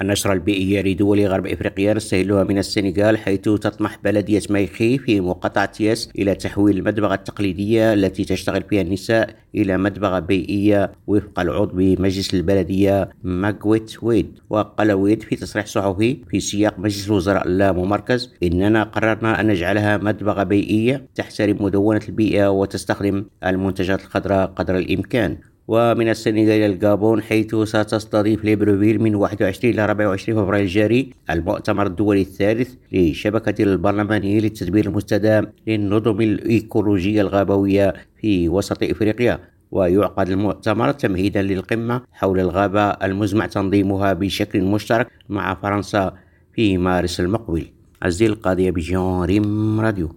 النشرة البيئية لدول غرب إفريقيا نستهلها من السنغال حيث تطمح بلدية مايخي في مقاطعة ياس إلى تحويل المدبغة التقليدية التي تشتغل فيها النساء إلى مدبغة بيئية وفق العضو بمجلس البلدية ماغويت ويد. وقال ويد في تصريح صحفي في سياق مجلس الوزراء اللاممركز إننا قررنا أن نجعلها مدبغة بيئية تحترم مدونة البيئة وتستخدم المنتجات الخضراء قدر الإمكان. ومن السنغال إلى الجابون حيث ستستضيف ليبروفيل من 21 إلى 24 فبراير الجاري المؤتمر الدولي الثالث للشبكة البرلمانية للتدبير المستدام للنظم الإيكولوجية الغابوية في وسط إفريقيا. ويعقد المؤتمر تمهيدا للقمة حول الغابة المزمع تنظيمها بشكل مشترك مع فرنسا في مارس المقبل. عزيز القاضي بجان ريم راديو.